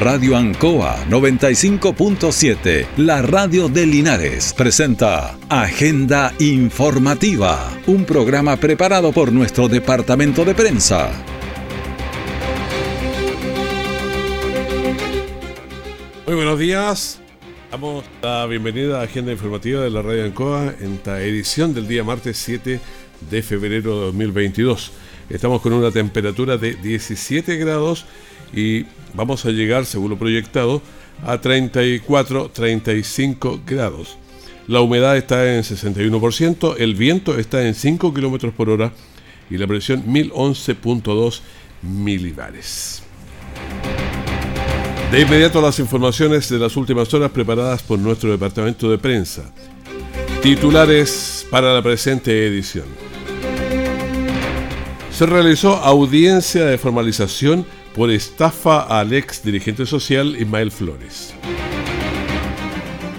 Radio Ancoa 95.7, la radio de Linares, presenta Agenda Informativa, un programa preparado por nuestro departamento de prensa. Muy buenos días. Damos la bienvenida a Agenda Informativa de la Radio Ancoa en esta edición del día martes 7 de febrero de 2022. Estamos con una temperatura de 17 grados y vamos a llegar, según lo proyectado, a 34-35 grados. La humedad está en 61%, el viento está en 5 km por hora y la presión 1011.2 milibares. De inmediato las informaciones de las últimas horas preparadas por nuestro departamento de prensa. Titulares para la presente edición. Se realizó audiencia de formalización por estafa al ex dirigente social Ismael Flores.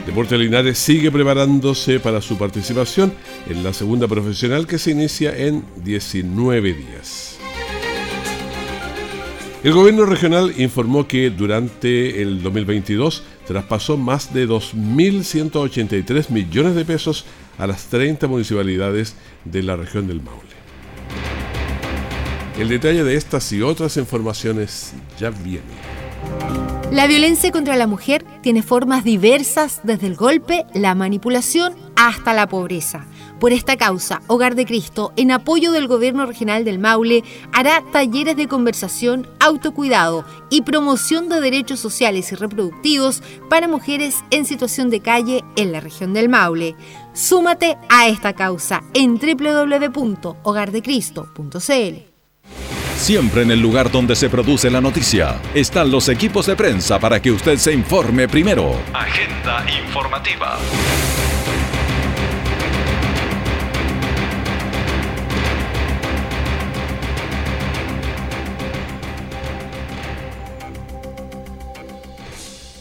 Deporte Linares sigue preparándose para su participación en la segunda profesional que se inicia en 19 días. El gobierno regional informó que durante el 2022 traspasó más de 2.183 millones de pesos a las 30 municipalidades de la región del Maule. El detalle de estas y otras informaciones ya viene. La violencia contra la mujer tiene formas diversas desde el golpe, la manipulación hasta la pobreza. Por esta causa, Hogar de Cristo, en apoyo del Gobierno Regional del Maule, hará talleres de conversación, autocuidado y promoción de derechos sociales y reproductivos para mujeres en situación de calle en la región del Maule. Súmate a esta causa en www.hogardecristo.cl. Siempre en el lugar donde se produce la noticia están los equipos de prensa para que usted se informe primero. Agenda informativa.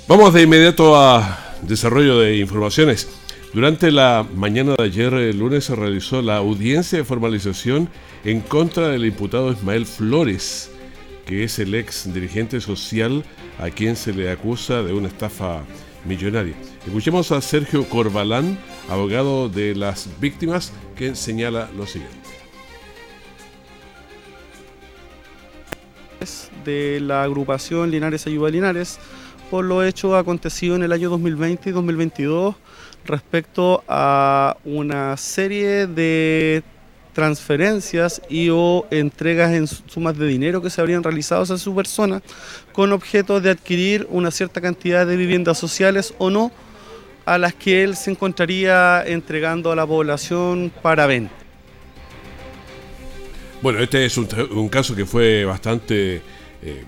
Vamos de inmediato a desarrollo de informaciones. Durante la mañana de ayer, el lunes, se realizó la audiencia de formalización en contra del imputado Ismael Flores, que es el ex dirigente social a quien se le acusa de una estafa millonaria. Escuchemos a Sergio Corbalán, abogado de las víctimas, que señala lo siguiente. De la agrupación Linares Ayuda Linares por lo hecho acontecido en el año 2020 y 2022 respecto a una serie de transferencias y o entregas en sumas de dinero que se habrían realizado a su persona con objeto de adquirir una cierta cantidad de viviendas sociales o no a las que él se encontraría entregando a la población para venta. Bueno, este es un, caso que fue bastante eh,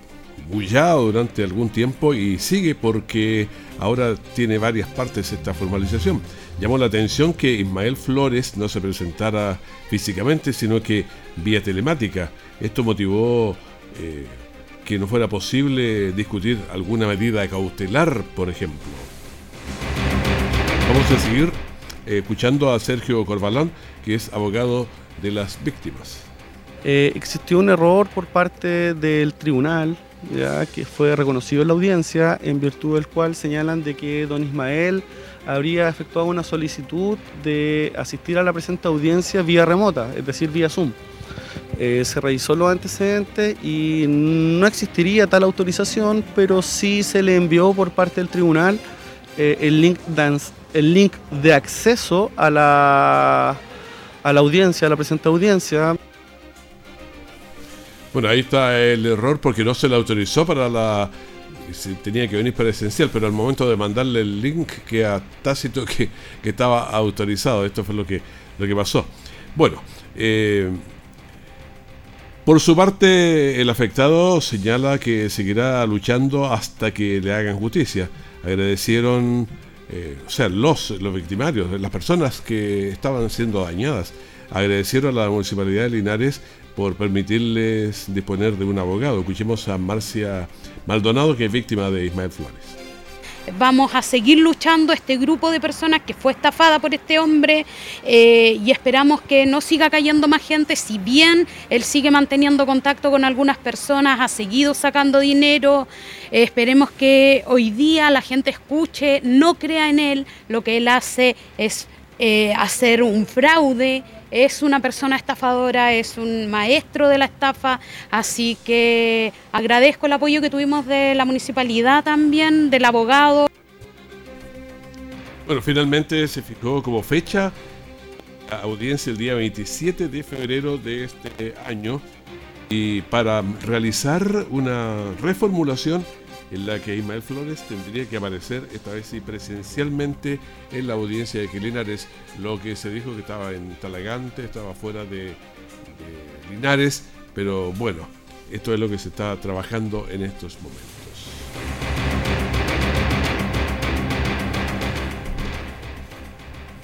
bullado durante algún tiempo y sigue porque ahora tiene varias partes esta formalización. Llamó la atención que Ismael Flores no se presentara físicamente, sino que vía telemática. Esto motivó eh, que no fuera posible discutir alguna medida cautelar, por ejemplo. Vamos a seguir eh, escuchando a Sergio Corbalán, que es abogado de las víctimas. Eh, existió un error por parte del tribunal ya que fue reconocido en la audiencia, en virtud del cual señalan de que don Ismael habría efectuado una solicitud de asistir a la presente audiencia vía remota, es decir, vía Zoom. Eh, se revisó los antecedentes y no existiría tal autorización, pero sí se le envió por parte del tribunal eh, el, link el link de acceso a la, a la audiencia, a la presente audiencia. Bueno, ahí está el error porque no se le autorizó para la... tenía que venir presencial, pero al momento de mandarle el link queda tácito que, que estaba autorizado. Esto fue lo que, lo que pasó. Bueno, eh, por su parte, el afectado señala que seguirá luchando hasta que le hagan justicia. Agradecieron, eh, o sea, los, los victimarios, las personas que estaban siendo dañadas, agradecieron a la Municipalidad de Linares por permitirles disponer de un abogado. Escuchemos a Marcia Maldonado, que es víctima de Ismael Flores. vamos a seguir luchando este grupo de personas que fue estafada por este hombre eh, y esperamos que no siga cayendo más gente, si bien él sigue manteniendo contacto con algunas personas, ha seguido sacando dinero, eh, esperemos que hoy día la gente escuche, no crea en él, lo que él hace es eh, hacer un fraude, es una persona estafadora, es un maestro de la estafa, así que agradezco el apoyo que tuvimos de la municipalidad también, del abogado. Bueno, finalmente se fijó como fecha la audiencia el día 27 de febrero de este año y para realizar una reformulación en la que Ismael Flores tendría que aparecer, esta vez sí presencialmente, en la audiencia de Linares, lo que se dijo que estaba en Talagante, estaba fuera de, de Linares, pero bueno, esto es lo que se está trabajando en estos momentos.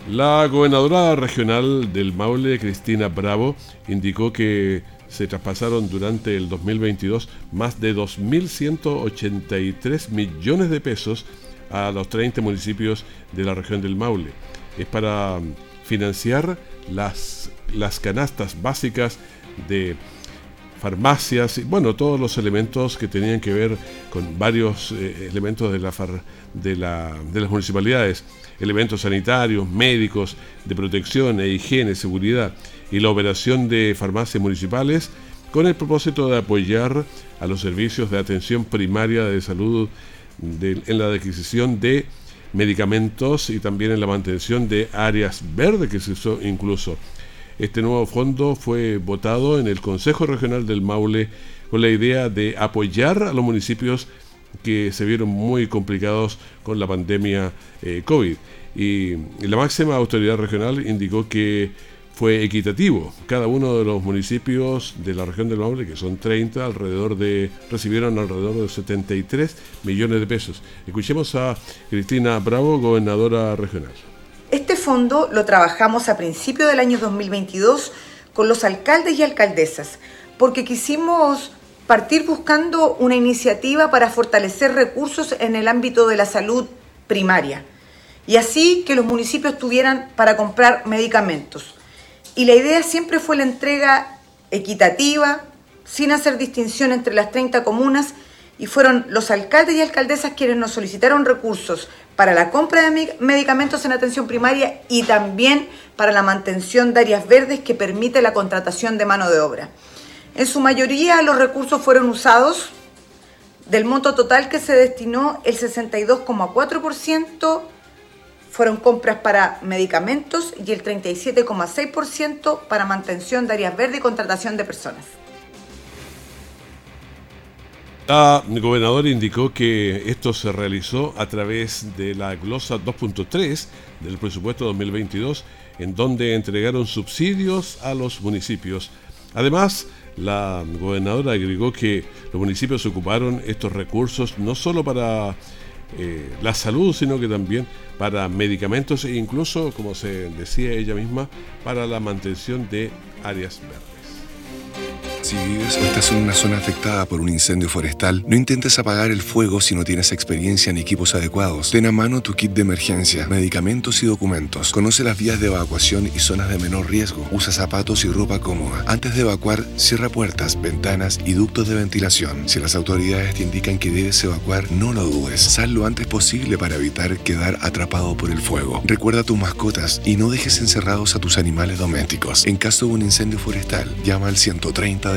La gobernadora regional del Maule, Cristina Bravo, indicó que se traspasaron durante el 2022 más de 2.183 millones de pesos a los 30 municipios de la región del Maule. Es para financiar las, las canastas básicas de farmacias y bueno, todos los elementos que tenían que ver con varios eh, elementos de, la, de, la, de las municipalidades, elementos sanitarios, médicos, de protección e higiene, seguridad y la operación de farmacias municipales con el propósito de apoyar a los servicios de atención primaria de salud en la adquisición de medicamentos y también en la mantención de áreas verdes que se usó incluso. Este nuevo fondo fue votado en el Consejo Regional del Maule con la idea de apoyar a los municipios que se vieron muy complicados con la pandemia eh, COVID. Y la máxima autoridad regional indicó que fue equitativo. Cada uno de los municipios de la región del Maule, que son 30, alrededor de recibieron alrededor de 73 millones de pesos. Escuchemos a Cristina Bravo, gobernadora regional. Este fondo lo trabajamos a principios del año 2022 con los alcaldes y alcaldesas, porque quisimos partir buscando una iniciativa para fortalecer recursos en el ámbito de la salud primaria y así que los municipios tuvieran para comprar medicamentos. Y la idea siempre fue la entrega equitativa, sin hacer distinción entre las 30 comunas, y fueron los alcaldes y alcaldesas quienes nos solicitaron recursos para la compra de medicamentos en atención primaria y también para la mantención de áreas verdes que permite la contratación de mano de obra. En su mayoría los recursos fueron usados del monto total que se destinó el 62,4% fueron compras para medicamentos y el 37,6% para mantención de áreas verdes y contratación de personas. La gobernadora indicó que esto se realizó a través de la glosa 2.3 del presupuesto 2022, en donde entregaron subsidios a los municipios. Además, la gobernadora agregó que los municipios ocuparon estos recursos no solo para eh, la salud, sino que también para medicamentos e incluso, como se decía ella misma, para la mantención de áreas verdes. Si vives o estás en una zona afectada por un incendio forestal, no intentes apagar el fuego si no tienes experiencia ni equipos adecuados. Ten a mano tu kit de emergencia, medicamentos y documentos. Conoce las vías de evacuación y zonas de menor riesgo. Usa zapatos y ropa cómoda. Antes de evacuar, cierra puertas, ventanas y ductos de ventilación. Si las autoridades te indican que debes evacuar, no lo dudes. Sal lo antes posible para evitar quedar atrapado por el fuego. Recuerda tus mascotas y no dejes encerrados a tus animales domésticos. En caso de un incendio forestal, llama al 130 de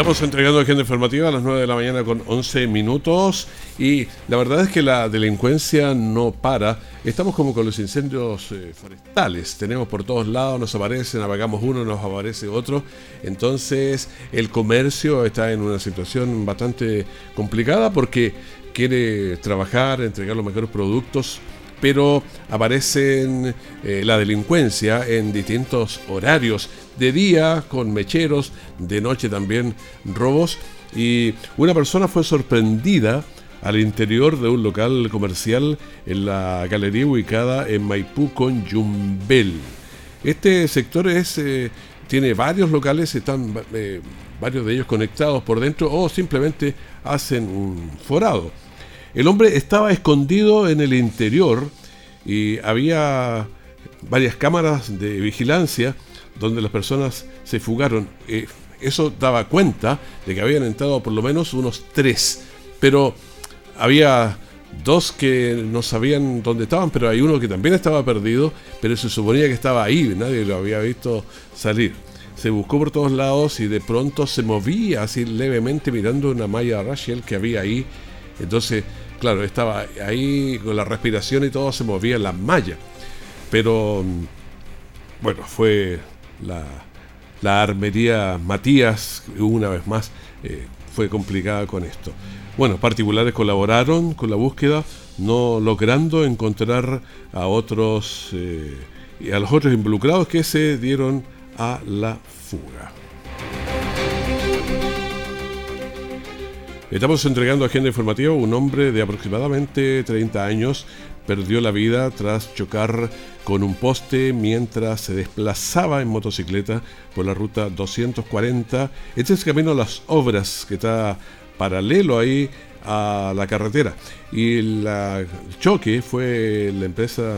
Estamos entregando agenda informativa a las 9 de la mañana con 11 minutos y la verdad es que la delincuencia no para. Estamos como con los incendios eh, forestales. Tenemos por todos lados, nos aparecen, apagamos uno, nos aparece otro. Entonces el comercio está en una situación bastante complicada porque quiere trabajar, entregar los mejores productos pero aparecen eh, la delincuencia en distintos horarios, de día con mecheros, de noche también robos, y una persona fue sorprendida al interior de un local comercial en la galería ubicada en Maipú con Yumbel. Este sector es, eh, tiene varios locales, están eh, varios de ellos conectados por dentro o simplemente hacen un forado. El hombre estaba escondido en el interior y había varias cámaras de vigilancia donde las personas se fugaron. Eh, eso daba cuenta de que habían entrado por lo menos unos tres, pero había dos que no sabían dónde estaban, pero hay uno que también estaba perdido, pero se suponía que estaba ahí, nadie lo había visto salir. Se buscó por todos lados y de pronto se movía así levemente mirando una malla Rachel que había ahí. Entonces, claro, estaba ahí con la respiración y todo se movía en la malla. Pero, mm, bueno, fue la, armería Matías, una vez más, eh, fue complicada con esto. Bueno, particulares colaboraron con la búsqueda, no logrando encontrar a otros eh, y a los otros involucrados que se dieron a la Estamos entregando agenda informativa. Un hombre de aproximadamente 30 años perdió la vida tras chocar con un poste mientras se desplazaba en motocicleta por la ruta 240. Este es el camino a las obras que está paralelo ahí a la carretera. Y el choque fue la empresa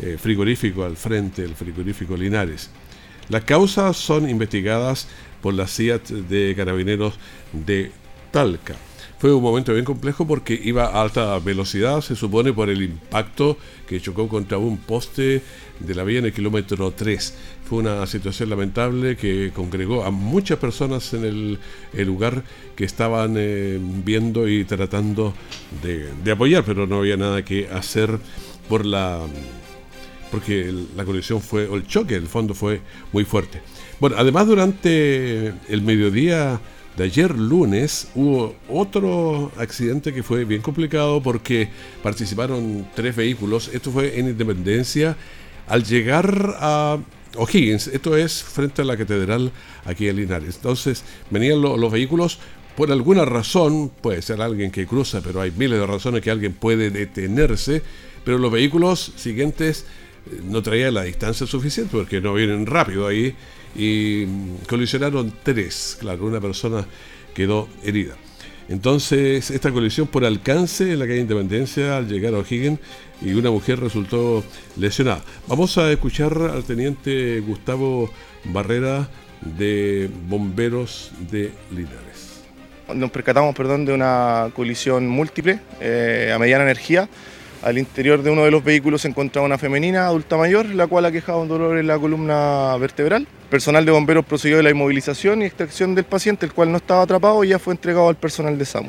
eh, frigorífico al frente, el frigorífico Linares. Las causas son investigadas por la CIAT de Carabineros de Talca. Fue un momento bien complejo porque iba a alta velocidad, se supone por el impacto que chocó contra un poste de la vía en el kilómetro 3. Fue una situación lamentable que congregó a muchas personas en el, lugar que estaban eh, viendo y tratando de, apoyar, pero no había nada que hacer por la porque la colisión fue, o el choque, el fondo fue muy fuerte. Bueno, además durante el mediodía de ayer lunes hubo otro accidente que fue bien complicado porque participaron tres vehículos. Esto fue en Independencia. Al llegar a O'Higgins, esto es frente a la catedral aquí en Linares. Entonces venían los vehículos por alguna razón, puede ser alguien que cruza, pero hay miles de razones que alguien puede detenerse, pero los vehículos siguientes eh, no traían la distancia suficiente porque no vienen rápido ahí y colisionaron tres. Claro, una persona quedó herida. Entonces, esta colisión por alcance en la calle Independencia al llegar a O'Higgins y una mujer resultó lesionada. Vamos a escuchar al teniente Gustavo Barrera de Bomberos de Linares. Nos percatamos, perdón, de una colisión múltiple eh, a mediana energía al interior de uno de los vehículos se encontraba una femenina adulta mayor, la cual aquejaba un dolor en la columna vertebral. Personal de bomberos procedió de la inmovilización y extracción del paciente, el cual no estaba atrapado y ya fue entregado al personal de SAMU.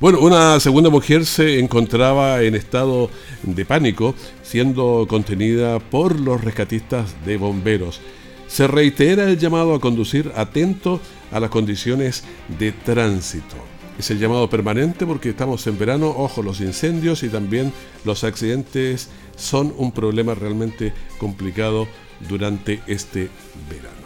Bueno, una segunda mujer se encontraba en estado de pánico, siendo contenida por los rescatistas de bomberos. Se reitera el llamado a conducir atento a las condiciones de tránsito es el llamado permanente porque estamos en verano, ojo, los incendios y también los accidentes son un problema realmente complicado durante este verano.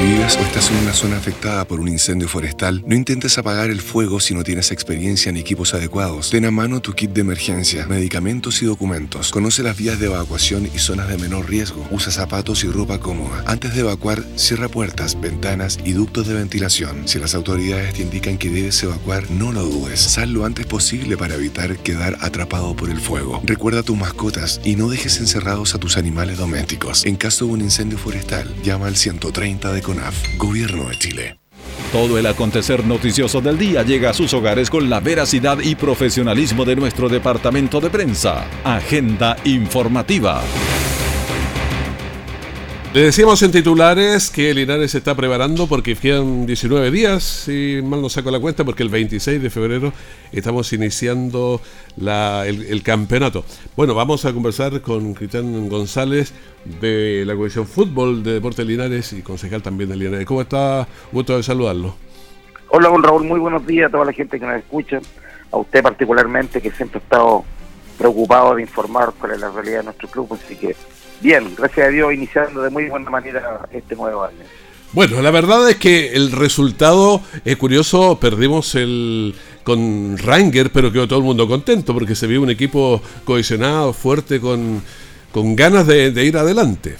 Si vives o estás en una zona afectada por un incendio forestal, no intentes apagar el fuego si no tienes experiencia ni equipos adecuados. Ten a mano tu kit de emergencia, medicamentos y documentos. Conoce las vías de evacuación y zonas de menor riesgo. Usa zapatos y ropa cómoda. Antes de evacuar, cierra puertas, ventanas y ductos de ventilación. Si las autoridades te indican que debes evacuar, no lo dudes. Sal lo antes posible para evitar quedar atrapado por el fuego. Recuerda a tus mascotas y no dejes encerrados a tus animales domésticos. En caso de un incendio forestal, llama al 130 de Gobierno de Chile. Todo el acontecer noticioso del día llega a sus hogares con la veracidad y profesionalismo de nuestro departamento de prensa. Agenda informativa. Le decíamos en titulares que Linares se está preparando porque quedan 19 días, si mal no saco la cuenta, porque el 26 de febrero estamos iniciando el, campeonato. Bueno, vamos a conversar con Cristian González de la Comisión Fútbol de Deportes Linares y concejal también de Linares. ¿Cómo está? Gusto de saludarlo. Hola, don Raúl, muy buenos días a toda la gente que nos escucha, a usted particularmente que siempre ha estado preocupado de informar cuál es la realidad de nuestro club, así que bien, gracias a Dios, iniciando de muy buena manera este nuevo año. Bueno, la verdad es que el resultado es curioso, perdimos el con Ranger, pero quedó todo el mundo contento porque se vio un equipo cohesionado, fuerte, con, con ganas de, ir adelante.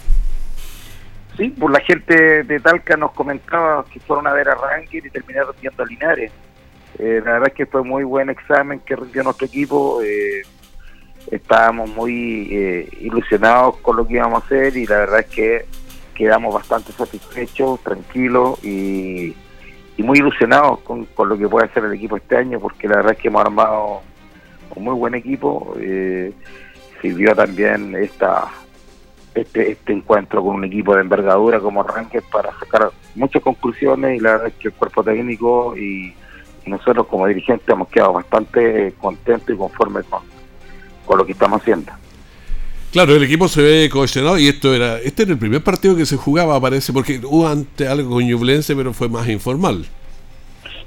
Sí, pues la gente de Talca nos comentaba que fueron a ver a Ranger y terminaron viendo a Linares. Eh, la verdad es que fue muy buen examen que rindió nuestro equipo. Eh, estábamos muy eh, ilusionados con lo que íbamos a hacer y la verdad es que quedamos bastante satisfechos, tranquilos y, muy ilusionados con, lo que puede hacer el equipo este año, porque la verdad es que hemos armado un muy buen equipo. Eh, sirvió también esta este, este encuentro con un equipo de envergadura como Ranker para sacar muchas conclusiones y la verdad es que el cuerpo técnico y, nosotros como dirigentes hemos quedado bastante contentos y conformes con, con lo que estamos haciendo. Claro, el equipo se ve cohesionado y esto era este era el primer partido que se jugaba, parece, porque hubo antes algo con Ñublense, pero fue más informal.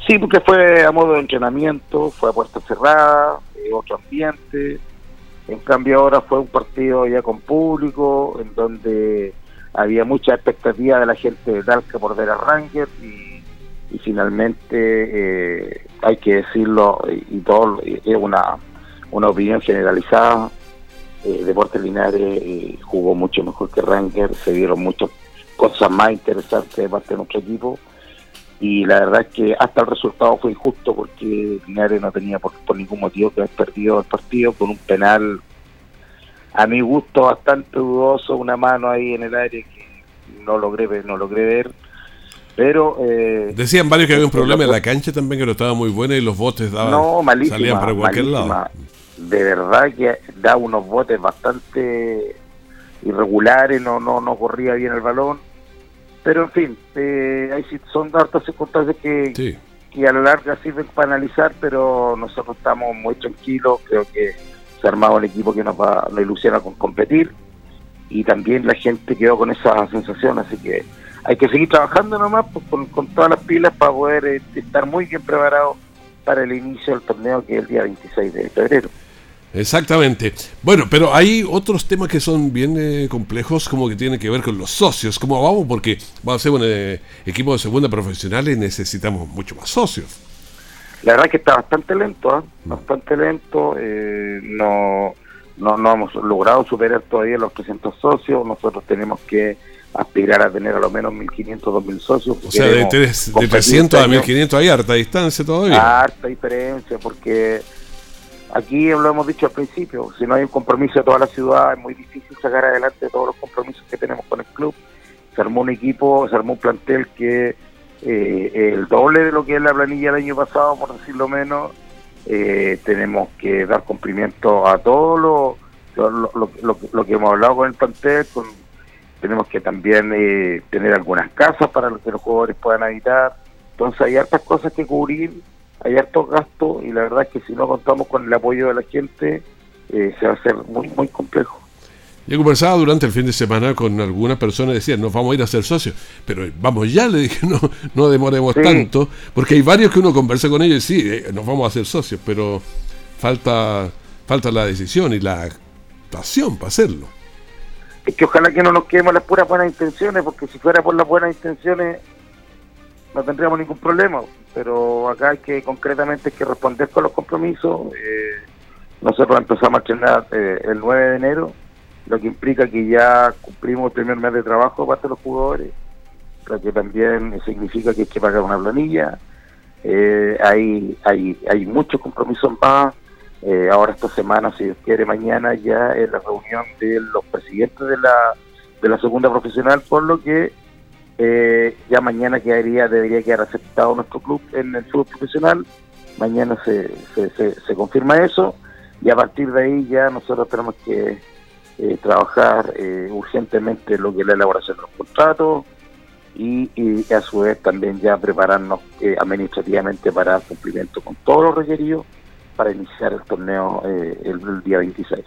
Sí, porque fue a modo de entrenamiento, fue a puerta cerrada, eh, otro ambiente. En cambio ahora fue un partido ya con público, en donde había mucha expectativa de la gente de Talca por ver a Ranger y, finalmente eh, hay que decirlo y, todo es una, una opinión generalizada. Eh, Deportes Linares eh, jugó mucho mejor que Ranger, se dieron muchas cosas más interesantes de parte de nuestro equipo. Y la verdad es que hasta el resultado fue injusto porque Linares no tenía por, ningún motivo que haber perdido el partido con un penal a mi gusto bastante dudoso, una mano ahí en el aire que no logré ver, no logré ver. Pero eh, decían varios que había un problema en la cancha también que no estaba muy buena y los botes daban no, salían para cualquier lado de verdad que da unos botes bastante irregulares, no no no corría bien el balón. Pero en fin, eh, hay, son hartas circunstancias que, que a la larga sirven para analizar, pero nosotros estamos muy tranquilos, creo que se ha armado un equipo que nos va nos ilusiona con competir y también la gente quedó con esa sensación, así que hay que seguir trabajando nomás pues, con, con todas las pilas para poder eh, estar muy bien preparados para el inicio del torneo que es el día 26 de febrero. Exactamente. Bueno, pero hay otros temas que son bien eh, complejos, como que tienen que ver con los socios. ¿Cómo vamos? Porque vamos a ser un eh, equipo de segunda profesional y necesitamos mucho más socios. La verdad que está bastante lento, ¿eh? bastante lento. no, no, no hemos logrado superar todavía los 300 socios. Nosotros tenemos que aspirar a tener a lo menos 1.500, 2.000 socios. O sea, de, de 300 a 1.500 hay harta distancia todavía. Harta diferencia, porque Aquí lo hemos dicho al principio, si no hay un compromiso de toda la ciudad es muy difícil sacar adelante todos los compromisos que tenemos con el club. Se armó un equipo, se armó un plantel que eh, el doble de lo que es la planilla del año pasado, por decirlo menos. Eh, tenemos que dar cumplimiento a todo lo, lo, que hemos hablado con el plantel. tenemos que también eh, tener algunas casas para que los jugadores puedan habitar. Entonces hay hartas cosas que cubrir hay hartos gastos y la verdad es que si no contamos con el apoyo de la gente eh, se va a hacer muy, muy complejo. Yo conversaba durante el fin de semana con algunas personas y decían, nos vamos a ir a ser socios, pero vamos ya, le dije, no, no demoremos tanto, porque hay varios que uno conversa con ellos y sí, eh, nos vamos a hacer socios, pero falta, falta la decisión y la actuación para hacerlo. Es que ojalá que no nos quedemos las puras buenas intenciones, porque si fuera por las buenas intenciones no tendríamos ningún problema, pero acá hay que concretamente hay que responder con los compromisos. Eh, nosotros empezamos a entrenar eh, el 9 de enero, lo que implica que ya cumplimos el primer mes de trabajo parte de los jugadores, lo que también significa que hay que pagar una planilla. Eh, hay, hay, hay muchos compromisos más. Eh, ahora esta semana, si Dios quiere, mañana ya es la reunión de los presidentes de la, de la segunda profesional, por lo que eh, ya mañana quedaría, debería quedar aceptado nuestro club en el fútbol profesional. Mañana se, se, confirma eso y a partir de ahí ya nosotros tenemos que eh, trabajar eh, urgentemente lo que es la elaboración de los contratos y, a su vez también ya prepararnos administrativamente para cumplimiento con todos los requeridos para iniciar el torneo el día 26.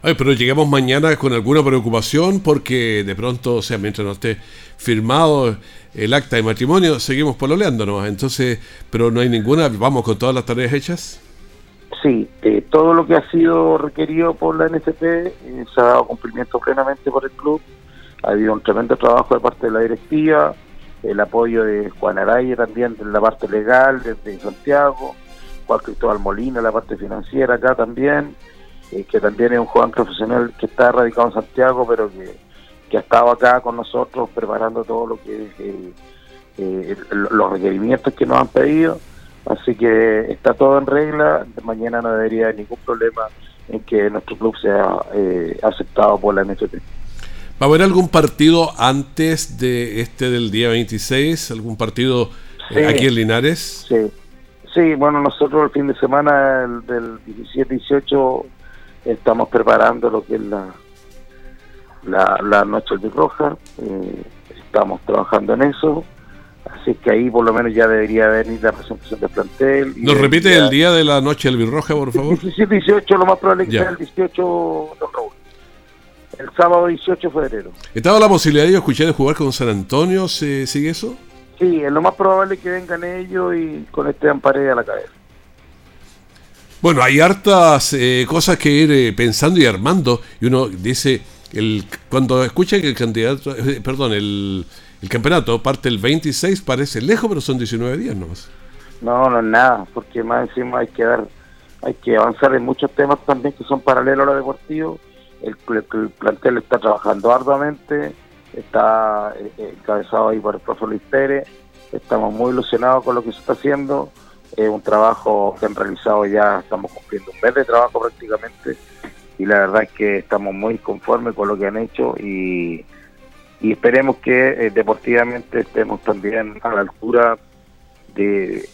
Ay, pero llegamos mañana con alguna preocupación porque de pronto, o sea, mientras no esté firmado el acta de matrimonio, seguimos pololeándonos. Entonces, pero no hay ninguna, vamos con todas las tareas hechas. Sí, eh, todo lo que ha sido requerido por la NFP eh, se ha dado cumplimiento plenamente por el club. Ha habido un tremendo trabajo de parte de la directiva. el apoyo de Juan Araya también en la parte legal desde Santiago, Juan Cristóbal Molina, la parte financiera acá también, eh, que también es un joven profesional que está radicado en Santiago, pero que, que ha estado acá con nosotros preparando todo lo que es eh, eh, los requerimientos que nos han pedido. Así que está todo en regla, mañana no debería haber ningún problema en que nuestro club sea aceptado por la NFP. ¿Va a haber algún partido antes de este del día 26? ¿Algún partido aquí en Linares? Sí, sí, bueno, nosotros el fin de semana del 17-18 estamos preparando lo que es la, la, noche del Roja, eh, estamos trabajando en eso, así que ahí por lo menos ya debería venir la presentación del plantel. ¿Nos repite el día de la noche del Birroja, por favor? 17 18, lo más probable que sea el 18, don Raúl. El sábado 18 de febrero. ¿Estaba la posibilidad de escuchar de jugar con San Antonio? ¿Se sigue eso? Sí, es lo más probable que vengan ellos y con este Paredes a la cabeza. Bueno, hay hartas eh, cosas que ir eh, pensando y armando. Y uno dice, el, cuando escucha que el candidato, eh, perdón, el, el, campeonato parte el 26, parece lejos, pero son 19 días nomás. No, no es nada, porque más encima hay que dar, hay que avanzar en muchos temas también que son paralelos a lo deportivo. El, plantel está trabajando arduamente, está encabezado ahí por el profesor Luis Pérez. Estamos muy ilusionados con lo que se está haciendo es un trabajo que han realizado ya, estamos cumpliendo un mes de trabajo prácticamente y la verdad es que estamos muy conformes con lo que han hecho y, esperemos que eh, deportivamente estemos también a la altura de,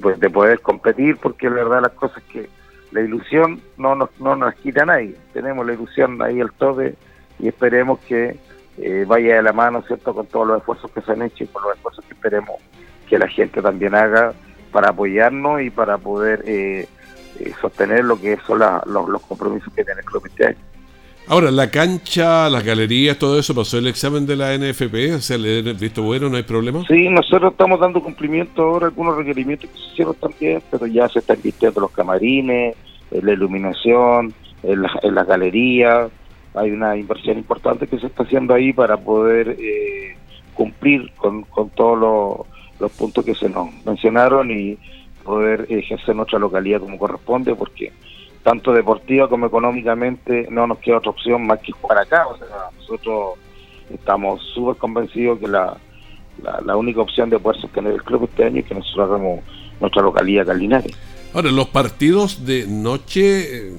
pues, de, poder competir porque la verdad las cosas que la ilusión no nos, no nos quita a nadie, tenemos la ilusión ahí al tope y esperemos que eh, vaya de la mano, ¿cierto?, con todos los esfuerzos que se han hecho y con los esfuerzos que esperemos que la gente también haga para apoyarnos y para poder eh, eh, sostener lo que son los, compromisos que tiene el club este año. Ahora, la cancha, las galerías, todo eso, ¿pasó el examen de la NFP? O sea, ¿le visto bueno? ¿No hay problema? Sí, nosotros estamos dando cumplimiento ahora a algunos requerimientos que se hicieron también, pero ya se están vistiendo los camarines, eh, la iluminación, en, las galerías. Hay una inversión importante que se está haciendo ahí para poder cumplir con, con todos los los puntos que se nos mencionaron y poder ejercer nuestra localidad como corresponde, porque tanto deportiva como económicamente no nos queda otra opción más que jugar acá. O sea, nosotros estamos súper convencidos que la, la, única opción de poder sostener el club este año es que nosotros hagamos nuestra localidad Calinares. Ahora, los partidos de noche, eh,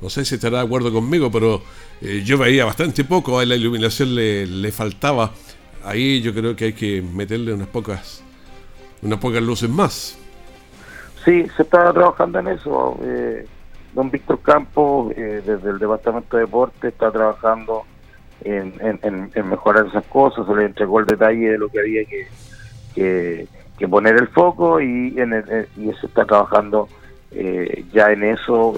no sé si estará de acuerdo conmigo, pero eh, yo veía bastante poco, a la iluminación le, le faltaba. Ahí yo creo que hay que meterle unas pocas unas pocas luces más. Sí, se está trabajando en eso. Eh, don Víctor Campos, eh, desde el Departamento de Deporte, está trabajando en, mejorar esas cosas. Se le entregó el detalle de lo que había que, que, poner el foco y, en y se está trabajando eh, ya en eso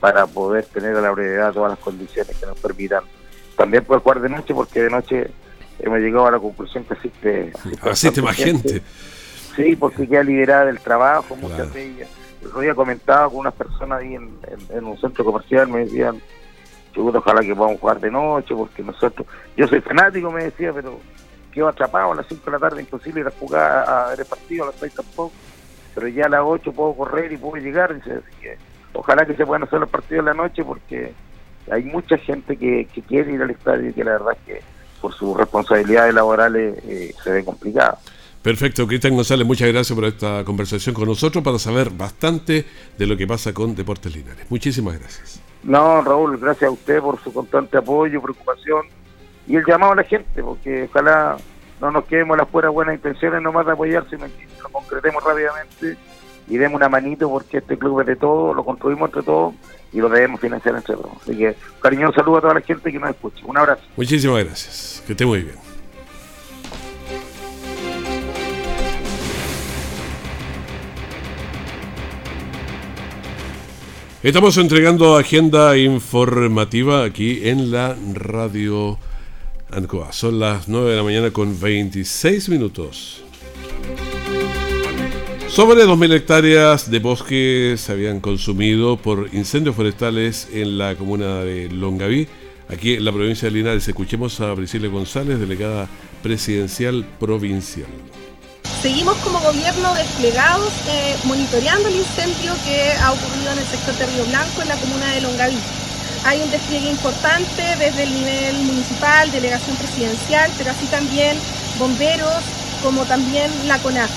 para poder tener a la brevedad todas las condiciones que nos permitan también poder jugar de noche, porque de noche hemos llegado a la conclusión que asiste, asiste, más gente. Sí, porque queda liberada del trabajo, muchas de ellas. Lo había comentado con unas personas ahí en, un centro comercial, me decían, ojalá que podamos jugar de noche, porque nosotros, yo soy fanático, me decía, pero quedo atrapado a las 5 de la tarde, imposible ir a jugar a ver el partido, a las 6 tampoco, pero ya a las 8 puedo correr y puedo llegar, dice, así que ojalá que se puedan hacer los partidos en la noche, porque hay mucha gente que, quiere ir al estadio y que la verdad es que por sus responsabilidades laborales eh, se ve complicado. Perfecto, Cristian González, muchas gracias por esta conversación con nosotros para saber bastante de lo que pasa con Deportes Linares. Muchísimas gracias. No, Raúl, gracias a usted por su constante apoyo, preocupación y el llamado a la gente, porque ojalá no nos quedemos las puras buenas intenciones nomás de apoyar, sino que lo concretemos rápidamente y demos una manito porque este club es de todo, lo construimos entre todos y lo debemos financiar entre todos. Así que cariñoso saludo a toda la gente que nos escucha. Un abrazo. Muchísimas gracias. Que esté muy bien. Estamos entregando agenda informativa aquí en la radio Ancoa. Son las 9 de la mañana con 26 minutos. Sobre 2.000 hectáreas de bosque se habían consumido por incendios forestales en la comuna de Longaví. aquí en la provincia de Linares. Escuchemos a Priscila González, delegada presidencial provincial. Seguimos como gobierno desplegados eh, monitoreando el incendio que ha ocurrido en el sector de Río Blanco, en la comuna de Longaví. Hay un despliegue importante desde el nivel municipal, delegación presidencial, pero así también bomberos, como también la CONAF.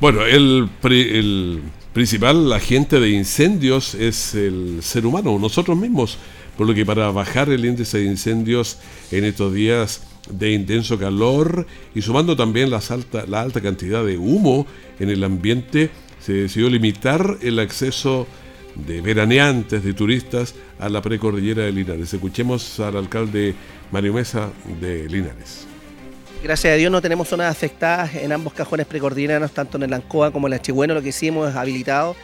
Bueno, el, el principal agente de incendios es el ser humano, nosotros mismos, por lo que para bajar el índice de incendios en estos días de intenso calor y sumando también las alta, la alta cantidad de humo en el ambiente, se decidió limitar el acceso de veraneantes, de turistas a la precordillera de Linares. Escuchemos al alcalde Mario Mesa de Linares. Gracias a Dios no tenemos zonas afectadas en ambos cajones precordilleranos, tanto en el Ancoa como en el Chigüeno. Lo que hicimos es habilitado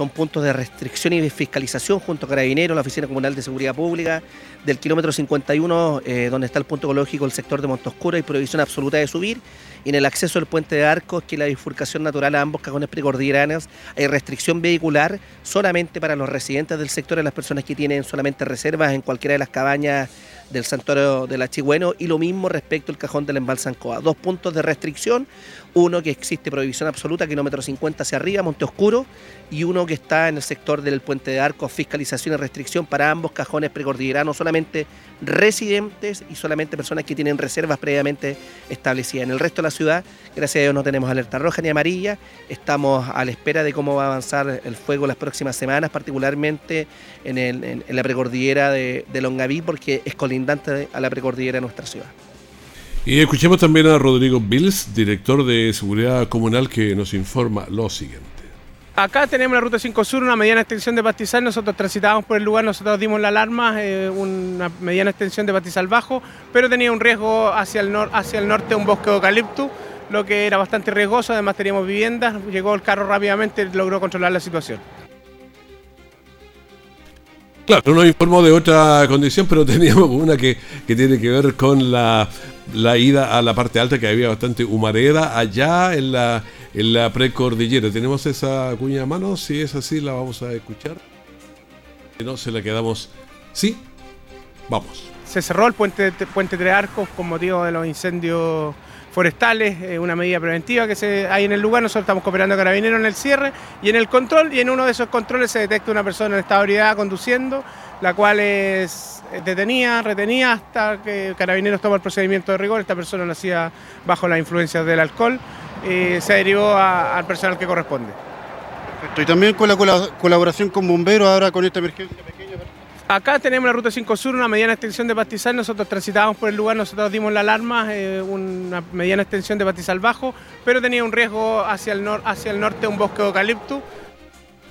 son puntos de restricción y fiscalización junto a Carabineros, la Oficina Comunal de Seguridad Pública, del kilómetro 51, eh, donde está el punto ecológico, el sector de Montoscuro, y prohibición absoluta de subir. En el acceso del puente de Arcos, que la bifurcación natural a ambos cajones precordilleranos, hay restricción vehicular solamente para los residentes del sector y las personas que tienen solamente reservas en cualquiera de las cabañas del santuario del Achigüeno y lo mismo respecto al cajón del embalse Ancoa. Dos puntos de restricción, uno que existe prohibición absoluta, kilómetro 50 hacia arriba, Monte Oscuro, y uno que está en el sector del puente de arco, fiscalización y restricción para ambos cajones precordilleranos, solamente residentes y solamente personas que tienen reservas previamente establecidas. En el resto de la ciudad, gracias a Dios, no tenemos alerta roja ni amarilla, estamos a la espera de cómo va a avanzar el fuego las próximas semanas, particularmente en, la precordillera de, de Longaví, porque es colindante a la precordillera de nuestra ciudad. Y escuchemos también a Rodrigo Bills, director de Seguridad Comunal, que nos informa lo siguiente. Acá tenemos la ruta 5 Sur, una mediana extensión de pastizal. Nosotros transitábamos por el lugar, nosotros dimos la alarma, eh, una mediana extensión de pastizal bajo, pero tenía un riesgo hacia el, norte, un bosque eucalipto, lo que era bastante riesgoso. Además, teníamos viviendas. Llegó el carro rápidamente logró controlar la situación. Claro, no nos informó de otra condición, pero teníamos una que, que tiene que ver con la la ida a la parte alta, que había bastante humareda allá en la, en la precordillera. ¿Tenemos esa cuña a mano? Si es así, la vamos a escuchar. Si no, se la quedamos. Sí, vamos. Se cerró el puente, puente Tres Arcos con motivo de los incendios forestales, eh, una medida preventiva que se, hay en el lugar. Nosotros estamos cooperando carabineros en el cierre y en el control, y en uno de esos controles se detecta una persona en estado de conduciendo, la cual es detenida, retenida hasta que Carabineros toma el procedimiento de rigor. Esta persona nacía bajo la influencia del alcohol y se derivó al personal que corresponde. Perfecto. Y también con la colaboración con bomberos ahora con esta emergencia pequeña. Acá tenemos la ruta 5 Sur, una mediana extensión de pastizal. Nosotros transitábamos por el lugar, nosotros dimos la alarma, eh, una mediana extensión de pastizal bajo, pero tenía un riesgo hacia el, hacia el norte, un bosque eucalipto.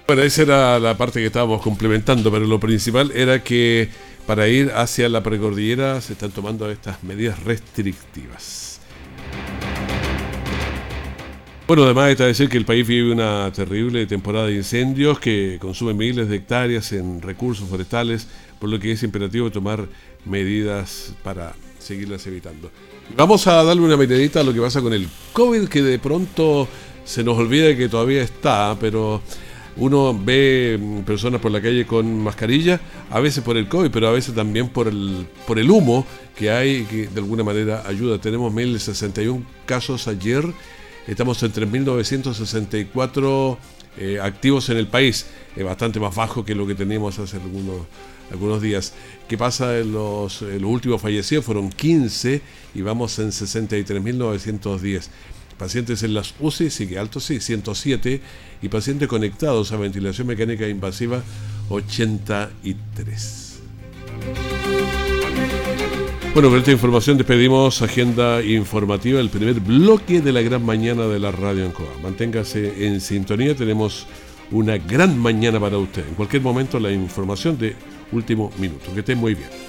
Bueno, esa era la parte que estábamos complementando, pero lo principal era que para ir hacia la precordillera se están tomando estas medidas restrictivas. Bueno, además está decir que el país vive una terrible temporada de incendios que consume miles de hectáreas en recursos forestales, por lo que es imperativo tomar medidas para seguirlas evitando. Vamos a darle una miradita a lo que pasa con el COVID, que de pronto se nos olvida que todavía está, pero uno ve mm, personas por la calle con mascarilla, a veces por el COVID, pero a veces también por el, por el humo que hay, que de alguna manera ayuda. Tenemos 1.061 casos ayer, estamos en 3.964 eh, activos en el país, es bastante más bajo que lo que teníamos hace algunos, algunos días. ¿Qué pasa los, los últimos fallecidos? Fueron 15 y vamos en 63.910 pacientes en las UCI sigue alto, sí, 107, y pacientes conectados a ventilación mecánica invasiva, 83. Bueno, con esta información despedimos Agenda Informativa, el primer bloque de la gran mañana de la radio en Coa. Manténgase en sintonía, tenemos una gran mañana para usted. En cualquier momento la información de último minuto. Que esté muy bien.